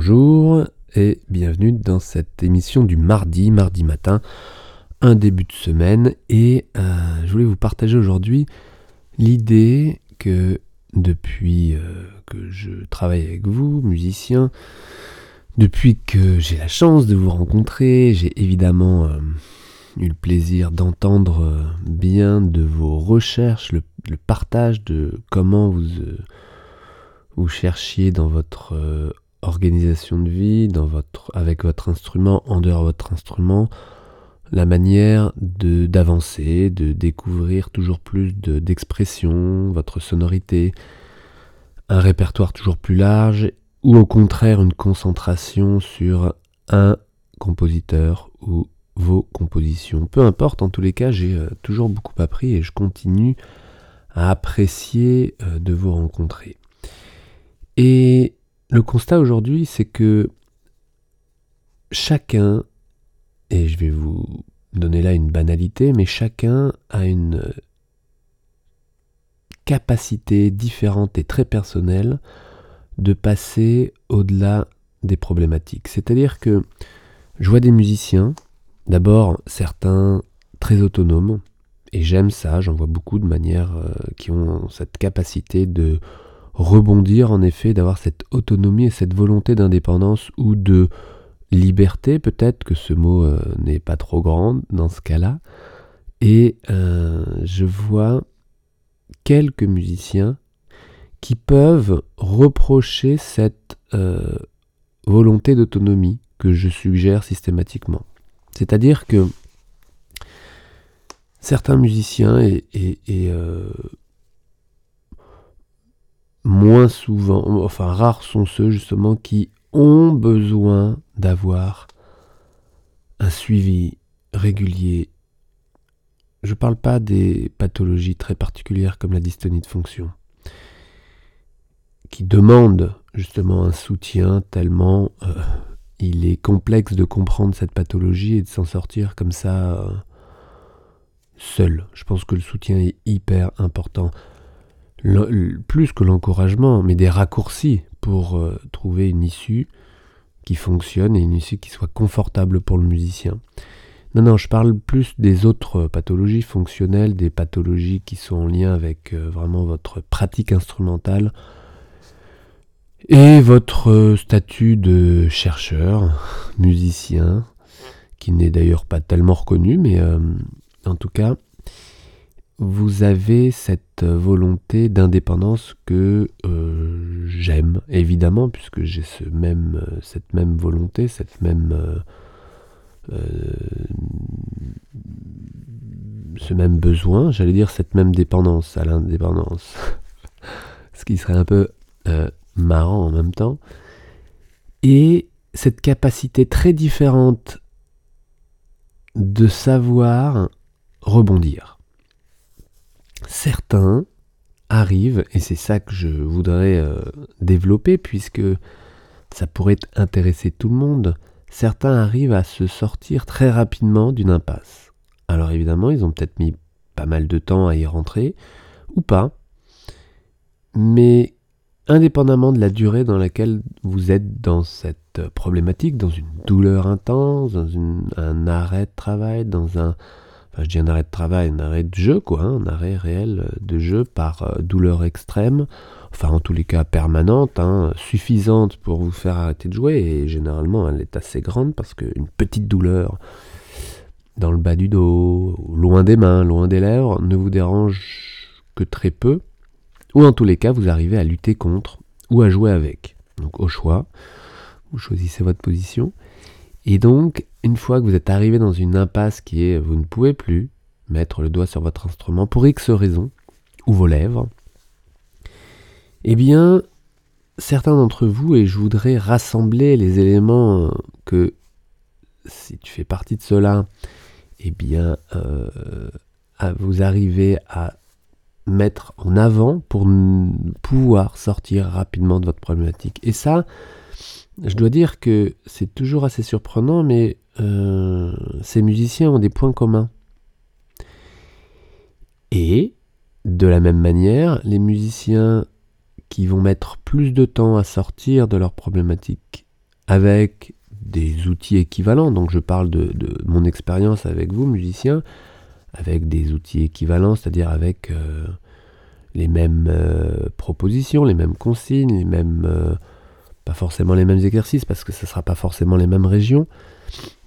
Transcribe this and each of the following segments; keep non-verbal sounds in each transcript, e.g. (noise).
Bonjour et bienvenue dans cette émission du mardi, mardi matin, un début de semaine. Et euh, je voulais vous partager aujourd'hui l'idée que depuis euh, que je travaille avec vous, musiciens, depuis que j'ai la chance de vous rencontrer, j'ai évidemment euh, eu le plaisir d'entendre bien de vos recherches, le, le, partage de comment vous, vous cherchiez dans votre organisation de vie, dans votre, avec votre instrument, en dehors de votre instrument, la manière de d'avancer, de découvrir toujours plus d'expression, votre sonorité, un répertoire toujours plus large, ou au contraire une concentration sur un compositeur ou vos compositions. Peu importe, en tous les cas, j'ai euh, toujours beaucoup appris et je continue à apprécier euh, de vous rencontrer. Et le constat aujourd'hui, c'est que chacun, et je vais vous donner là une banalité, mais chacun a une capacité différente et très personnelle de passer au-delà des problématiques. C'est-à-dire que je vois des musiciens, d'abord certains très autonomes, et j'aime ça, j'en vois beaucoup de manière euh, qui ont cette capacité de rebondir en effet, d'avoir cette autonomie et cette volonté d'indépendance ou de liberté, peut-être que ce mot euh, n'est pas trop grand dans ce cas-là. Et euh, je vois quelques musiciens qui peuvent reprocher cette euh, volonté d'autonomie que je suggère systématiquement. C'est-à-dire que certains musiciens et, et moins souvent, enfin rares sont ceux justement qui ont besoin d'avoir un suivi régulier. Je ne parle pas des pathologies très particulières comme la dystonie de fonction, qui demandent justement un soutien tellement euh, il est complexe de comprendre cette pathologie et de s'en sortir comme ça euh, seul. Je pense que le soutien est hyper important plus que l'encouragement, mais des raccourcis pour euh, trouver une issue qui fonctionne et une issue qui soit confortable pour le musicien. Non, non, je parle plus des autres pathologies fonctionnelles, des pathologies qui sont en lien avec euh, vraiment votre pratique instrumentale et votre euh, statut de chercheur, musicien, qui n'est d'ailleurs pas tellement reconnu, mais en tout cas, vous avez cette volonté d'indépendance que euh, j'aime, évidemment, puisque j'ai ce même, euh, cette même volonté, cette même, euh, ce même besoin, j'allais dire cette même dépendance à l'indépendance, (laughs) ce qui serait un peu marrant en même temps, et cette capacité très différente de savoir rebondir certains arrivent, et c'est ça que je voudrais euh, développer, puisque ça pourrait intéresser tout le monde, certains arrivent à se sortir très rapidement d'une impasse. Alors évidemment, ils ont peut-être mis pas mal de temps à y rentrer, ou pas, mais indépendamment de la durée dans laquelle vous êtes dans cette problématique, dans une douleur intense, dans un arrêt de travail, dans un je dis un arrêt de travail, un arrêt de jeu, quoi, hein, un arrêt réel de jeu par euh, douleur extrême, enfin en tous les cas permanente, hein, suffisante pour vous faire arrêter de jouer, et généralement elle est assez grande parce qu'une petite douleur dans le bas du dos, loin des mains, loin des lèvres, ne vous dérange que très peu, ou en tous les cas vous arrivez à lutter contre ou à jouer avec. Donc au choix, vous choisissez votre position. Et donc, une fois que vous êtes arrivé dans une impasse qui est vous ne pouvez plus mettre le doigt sur votre instrument pour X raisons, ou vos lèvres, eh bien, certains d'entre vous, et je voudrais rassembler les éléments que, si tu fais partie de cela, eh bien, euh, vous arrivez à mettre en avant pour pouvoir sortir rapidement de votre problématique. Et ça, je dois dire que c'est toujours assez surprenant, mais euh, ces musiciens ont des points communs. Et, de la même manière, les musiciens qui vont mettre plus de temps à sortir de leurs problématiques avec des outils équivalents, donc je parle de, mon expérience avec vous, musiciens, avec des outils équivalents, c'est-à-dire avec euh, les mêmes euh, propositions, les mêmes consignes, les mêmes, pas forcément les mêmes exercices, parce que ce ne sera pas forcément les mêmes régions,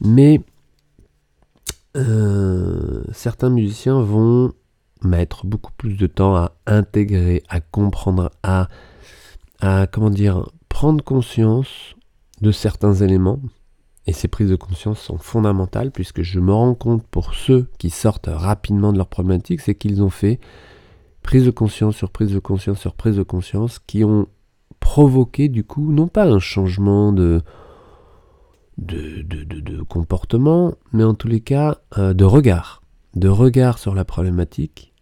mais certains musiciens vont mettre beaucoup plus de temps à intégrer, à comprendre, à, à comment dire, prendre conscience de certains éléments. Et ces prises de conscience sont fondamentales puisque je me rends compte pour ceux qui sortent rapidement de leur problématique, c'est qu'ils ont fait prise de conscience sur prise de conscience sur prise de conscience qui ont provoqué du coup non pas un changement de, comportement, mais en tous les cas euh, de regard, de regard sur la problématique,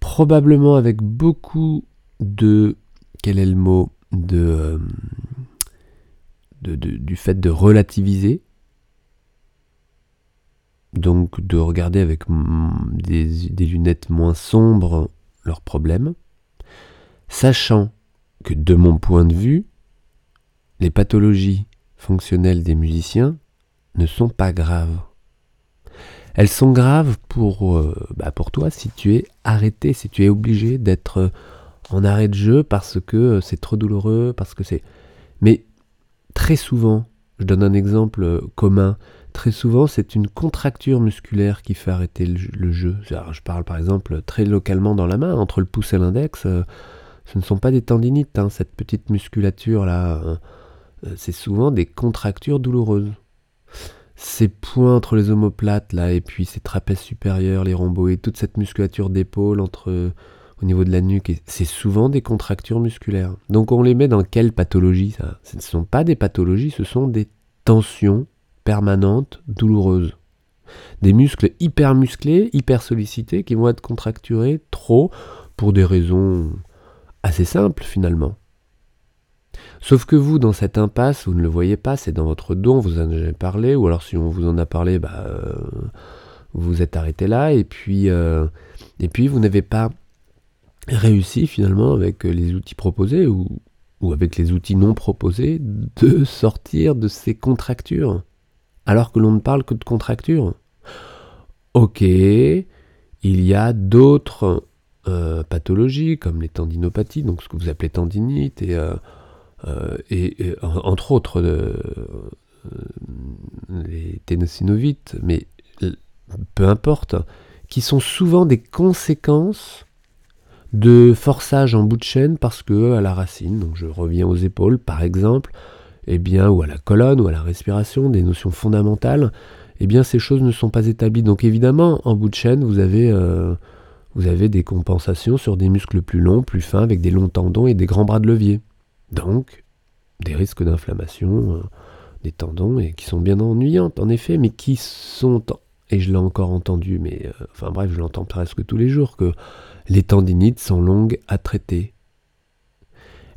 probablement avec beaucoup de, quel est le mot, de, euh, du fait de relativiser, donc de regarder avec des, lunettes moins sombres leurs problèmes, sachant que de mon point de vue, les pathologies fonctionnelles des musiciens ne sont pas graves. Elles sont graves pour, euh, bah, toi si tu es arrêté, si tu es obligé d'être en arrêt de jeu parce que c'est trop douloureux, parce que c'est... Mais très souvent, je donne un exemple euh, commun, très souvent c'est une contracture musculaire qui fait arrêter le, jeu. je parle par exemple très localement dans la main, entre le pouce et l'index, euh, ce ne sont pas des tendinites, hein, cette petite musculature là, euh, c'est souvent des contractures douloureuses. Ces points entre les omoplates là, et puis ces trapèzes supérieurs, les rhomboïdes, toute cette musculature d'épaule entre au niveau de la nuque, c'est souvent des contractures musculaires. Donc on les met dans quelle pathologie Ce ne sont pas des pathologies, ce sont des tensions permanentes, douloureuses. Des muscles hyper musclés, hyper sollicités, qui vont être contracturés trop pour des raisons assez simples finalement. Sauf que vous, dans cette impasse, vous ne le voyez pas, c'est dans votre don, vous en avez parlé, ou alors si on vous en a parlé, bah, euh, vous êtes arrêté là, et puis, euh, et puis vous n'avez pas réussi finalement avec les outils proposés ou, avec les outils non proposés de sortir de ces contractures, alors que l'on ne parle que de contractures. Ok, il y a d'autres euh, pathologies comme les tendinopathies, donc ce que vous appelez tendinite, et, euh, euh, entre autres les ténocinovites, mais peu importe, qui sont souvent des conséquences de forçage en bout de chaîne parce que à la racine, donc je reviens aux épaules par exemple, eh bien, ou à la colonne ou à la respiration, des notions fondamentales, eh bien ces choses ne sont pas établies. Donc évidemment, en bout de chaîne, vous avez, vous avez des compensations sur des muscles plus longs, plus fins, avec des longs tendons et des grands bras de levier. Donc, des risques d'inflammation euh, des tendons et qui sont bien ennuyantes en effet, mais qui sont, et je l'ai encore entendu, mais euh, enfin bref, je l'entends presque tous les jours, que les tendinites sont longues à traiter.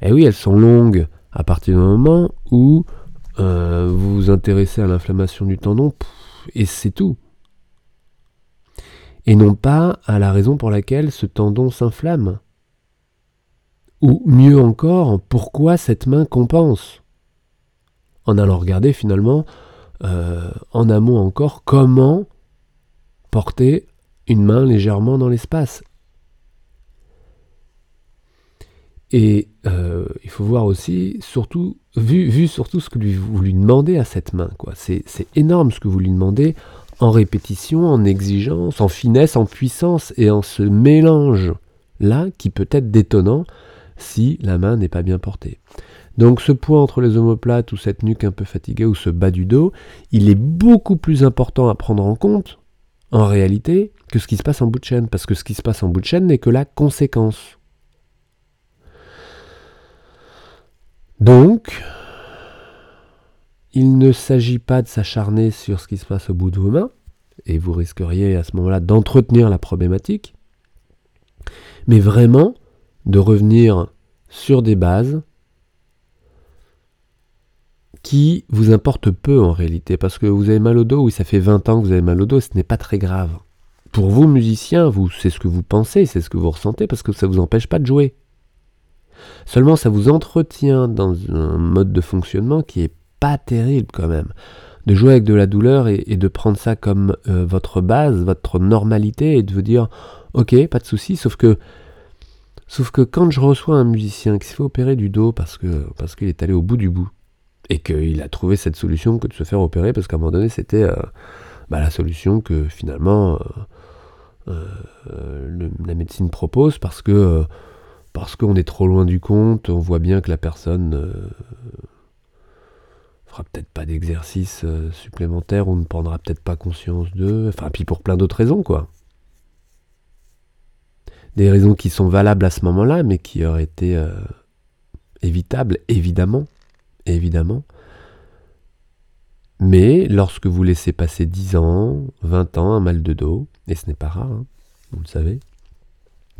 Eh oui, elles sont longues à partir du moment où euh, vous vous intéressez à l'inflammation du tendon, et c'est tout. Et non pas à la raison pour laquelle ce tendon s'inflamme. Ou mieux encore, pourquoi cette main compense? En allant regarder finalement, euh, en amont encore, comment porter une main légèrement dans l'espace? Et euh, il faut voir aussi, surtout, vu, surtout ce que vous lui demandez à cette main. C'est énorme ce que vous lui demandez en répétition, en exigence, en finesse, en puissance et en ce mélange-là qui peut être détonnant si la main n'est pas bien portée. Donc ce point entre les omoplates ou cette nuque un peu fatiguée ou ce bas du dos, il est beaucoup plus important à prendre en compte en réalité que ce qui se passe en bout de chaîne, parce que ce qui se passe en bout de chaîne n'est que la conséquence. Donc, il ne s'agit pas de s'acharner sur ce qui se passe au bout de vos mains, et vous risqueriez à ce moment-là d'entretenir la problématique, mais vraiment de revenir sur des bases qui vous importent peu en réalité, parce que vous avez mal au dos, oui ça fait 20 ans que vous avez mal au dos, ce n'est pas très grave. Pour vous musiciens, vous c'est ce que vous pensez, c'est ce que vous ressentez, parce que ça ne vous empêche pas de jouer. Seulement, ça vous entretient dans un mode de fonctionnement qui est pas terrible quand même. De jouer avec de la douleur et, de prendre ça comme euh, votre base, votre normalité, et de vous dire, ok, pas de souci, sauf que Sauf que quand je reçois un musicien qui se fait opérer du dos parce que parce qu'il est allé au bout du bout et qu'il a trouvé cette solution que de se faire opérer parce qu'à un moment donné c'était euh, bah, la solution que finalement euh, la médecine propose parce que parce qu'on est trop loin du compte, on voit bien que la personne fera peut-être pas d'exercice supplémentaire ou ne prendra peut-être pas conscience d'eux, enfin puis pour plein d'autres raisons quoi. Des raisons qui sont valables à ce moment-là, mais qui auraient été euh, évitables, évidemment, évidemment. Mais lorsque vous laissez passer 10 ans, 20 ans, un mal de dos, et ce n'est pas rare, hein, vous le savez,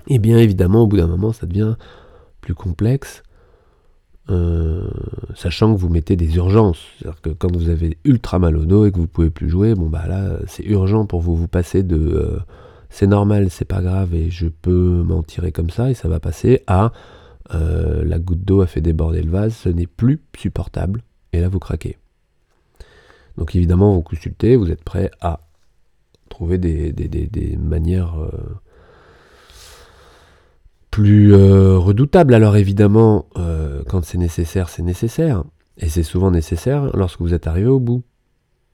et eh bien évidemment, au bout d'un moment, ça devient plus complexe, euh, sachant que vous mettez des urgences. C'est-à-dire que quand vous avez ultra mal au dos et que vous pouvez plus jouer, bon bah là, c'est urgent pour vous. Vous passer de... Euh, c'est normal, c'est pas grave et je peux m'en tirer comme ça et ça va passer à euh, la goutte d'eau a fait déborder le vase, ce n'est plus supportable et là vous craquez. Donc évidemment vous consultez, vous êtes prêt à trouver des, manières plus redoutables. Alors évidemment, quand c'est nécessaire, c'est nécessaire. Et c'est souvent nécessaire lorsque vous êtes arrivé au bout.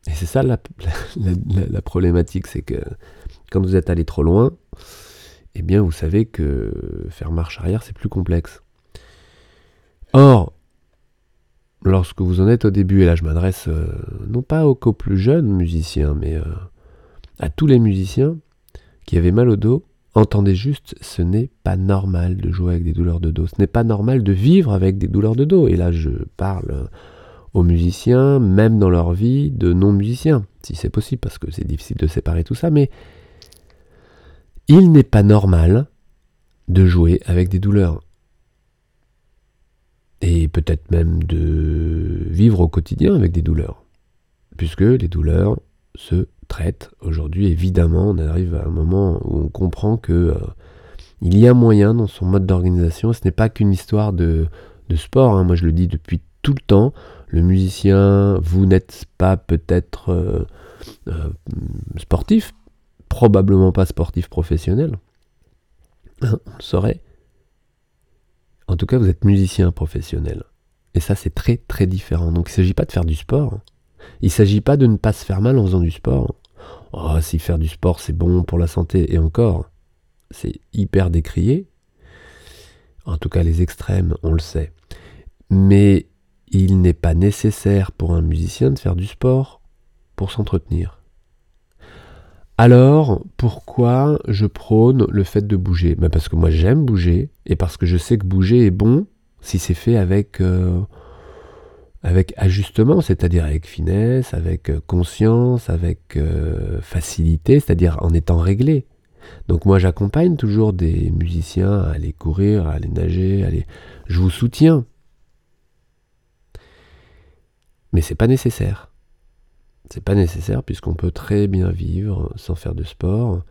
Et c'est ça la problématique, c'est que quand vous êtes allé trop loin, eh bien vous savez que faire marche arrière, c'est plus complexe. Or, lorsque vous en êtes au début, et là je m'adresse euh, non pas aux, plus jeunes musiciens, mais euh, à tous les musiciens qui avaient mal au dos, entendez juste, ce n'est pas normal de jouer avec des douleurs de dos, ce n'est pas normal de vivre avec des douleurs de dos. Et là je parle aux musiciens, même dans leur vie, de non-musiciens, si c'est possible, parce que c'est difficile de séparer tout ça, mais il n'est pas normal de jouer avec des douleurs. Et peut-être même de vivre au quotidien avec des douleurs. Puisque les douleurs se traitent. Aujourd'hui, évidemment, on arrive à un moment où on comprend que euh, il y a moyen dans son mode d'organisation. Ce n'est pas qu'une histoire de, sport. Hein. Moi, je le dis depuis tout le temps. Le musicien, vous n'êtes pas peut-être euh, euh, sportif, probablement pas sportif professionnel. Hein, on le saurait. En tout cas, vous êtes musicien professionnel. Et ça, c'est très très différent. Donc il ne s'agit pas de faire du sport. Il ne s'agit pas de ne pas se faire mal en faisant du sport. Oh, si faire du sport, c'est bon pour la santé. Et encore, c'est hyper décrié. En tout cas, les extrêmes, on le sait. Mais il n'est pas nécessaire pour un musicien de faire du sport pour s'entretenir. Alors, pourquoi je prône le fait de bouger? Ben Parce que moi j'aime bouger, et parce que je sais que bouger est bon si c'est fait avec, euh, avec ajustement, c'est-à-dire avec finesse, avec euh, conscience, avec euh, facilité, c'est-à-dire en étant réglé. Donc moi j'accompagne toujours des musiciens à aller courir, à aller nager, à aller... je vous soutiens. Mais c'est pas nécessaire. C'est pas nécessaire puisqu'on peut très bien vivre sans faire de sport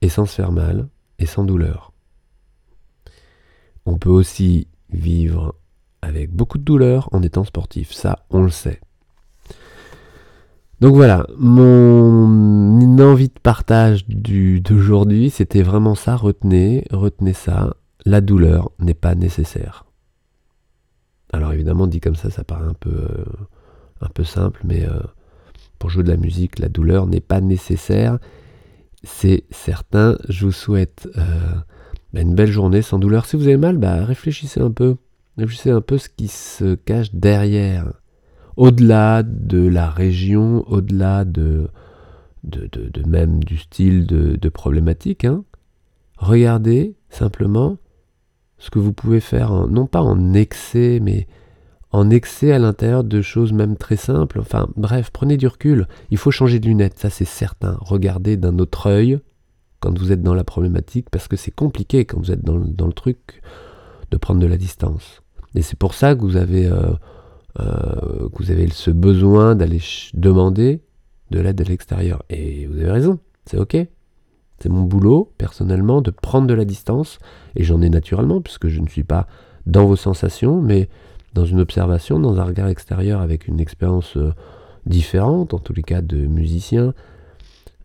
et sans se faire mal et sans douleur. On peut aussi vivre avec beaucoup de douleur en étant sportif, ça on le sait. Donc voilà, mon envie de partage d'aujourd'hui, c'était vraiment ça, retenez, retenez ça, la douleur n'est pas nécessaire. Alors évidemment, dit comme ça, ça paraît un peu, euh, un peu simple, mais euh, pour jouer de la musique, la douleur n'est pas nécessaire. C'est certain. Je vous souhaite euh, bah, une belle journée sans douleur. Si vous avez mal, bah, réfléchissez un peu. Réfléchissez un peu ce qui se cache derrière. Au-delà de la région, au-delà de, de, même du style de, problématique. Hein. Regardez simplement ce que vous pouvez faire, non pas en excès, mais en excès à l'intérieur de choses même très simples. Enfin bref, prenez du recul. Il faut changer de lunettes, ça c'est certain. Regardez d'un autre œil quand vous êtes dans la problématique, parce que c'est compliqué quand vous êtes dans, le truc de prendre de la distance. Et c'est pour ça que vous avez, euh, euh, que vous avez ce besoin d'aller demander de l'aide à l'extérieur. Et vous avez raison, c'est ok. C'est mon boulot, personnellement, de prendre de la distance, et j'en ai naturellement, puisque je ne suis pas dans vos sensations, mais dans une observation, dans un regard extérieur avec une expérience euh, différente, en tous les cas de musiciens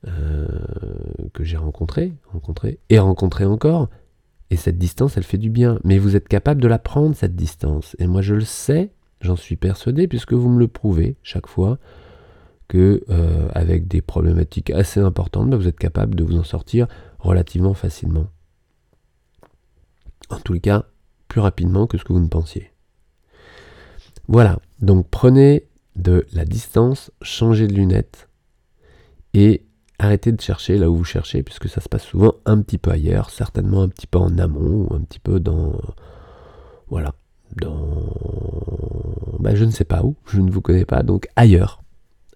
euh, que j'ai rencontrés, rencontrés et rencontrés encore. Et cette distance, elle fait du bien. Mais vous êtes capable de la prendre, cette distance. Et moi, je le sais, j'en suis persuadé, puisque vous me le prouvez chaque fois, que euh, avec des problématiques assez importantes, bah, vous êtes capable de vous en sortir relativement facilement. En les cas, plus rapidement que ce que vous ne pensiez. Voilà, donc prenez de la distance, changez de lunettes et arrêtez de chercher là où vous cherchez, puisque ça se passe souvent un petit peu ailleurs, certainement un petit peu en amont, ou un petit peu dans... Voilà, dans... Ben, je ne sais pas où, je ne vous connais pas, donc ailleurs.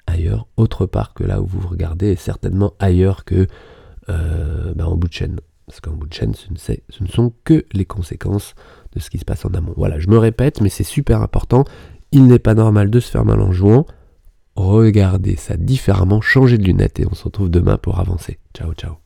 Ailleurs, autre part que là où vous regardez, et certainement ailleurs que euh, ben, en bout de chaîne. Parce qu'en bout de chaîne, ce ne, ce ne sont que les conséquences de ce qui se passe en amont. Voilà, je me répète, mais c'est super important. Il n'est pas normal de se faire mal en jouant regardez ça différemment, changez de lunettes et on se retrouve demain pour avancer. Ciao ciao.